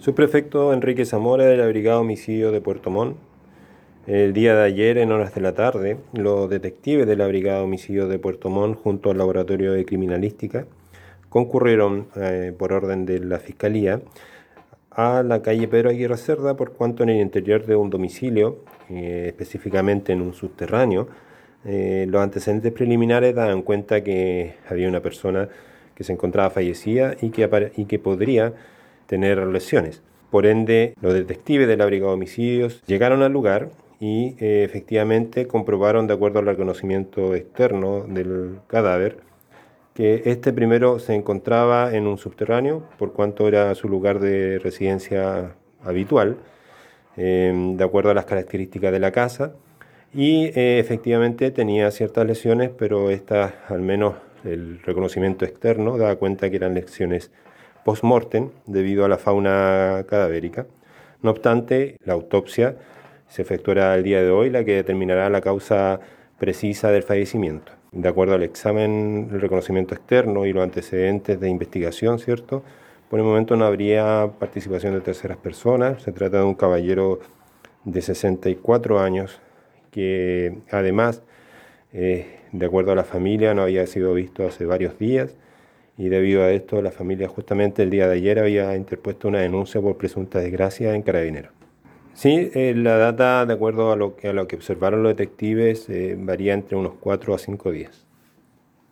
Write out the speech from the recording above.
Subprefecto Enrique Zamora de la Brigada Homicidio de Puerto Montt. El día de ayer, en horas de la tarde, los detectives de la Brigada Homicidio de Puerto Montt, junto al Laboratorio de Criminalística, concurrieron eh, por orden de la Fiscalía a la calle Pedro Aguirre Cerda, por cuanto en el interior de un domicilio, eh, específicamente en un subterráneo, eh, los antecedentes preliminares dan cuenta que había una persona que se encontraba fallecida y que, y que podría tener lesiones. Por ende, los detectives de la Brigada de Homicidios llegaron al lugar y eh, efectivamente comprobaron, de acuerdo al reconocimiento externo del cadáver, que este primero se encontraba en un subterráneo, por cuanto era su lugar de residencia habitual, eh, de acuerdo a las características de la casa, y eh, efectivamente tenía ciertas lesiones, pero estas, al menos el reconocimiento externo, daba cuenta que eran lesiones post-mortem debido a la fauna cadavérica. No obstante, la autopsia se efectuará el día de hoy, la que determinará la causa precisa del fallecimiento. De acuerdo al examen, el reconocimiento externo y los antecedentes de investigación, ¿cierto? Por el momento no habría participación de terceras personas. Se trata de un caballero de 64 años que además, eh, de acuerdo a la familia, no había sido visto hace varios días y debido a esto la familia justamente el día de ayer había interpuesto una denuncia por presunta desgracia en Carabineros. Sí, eh, la data, de acuerdo a lo que, a lo que observaron los detectives, eh, varía entre unos 4 a 5 días.